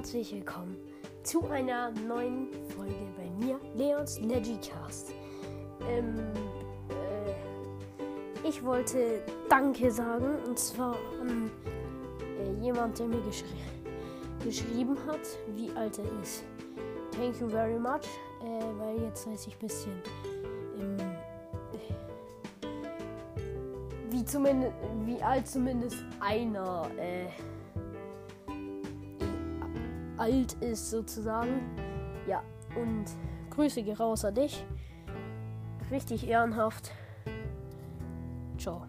herzlich willkommen zu einer neuen Folge bei mir, Leons Legicast. Ähm, äh, ich wollte Danke sagen und zwar an äh, jemand, der mir geschri geschrieben hat, wie alt er ist. Thank you very much, äh, weil jetzt weiß ich ein bisschen, ähm, wie, zumindest, wie alt zumindest einer äh, alt ist sozusagen. Ja, und Grüße geh raus an dich. Richtig ehrenhaft. Ciao.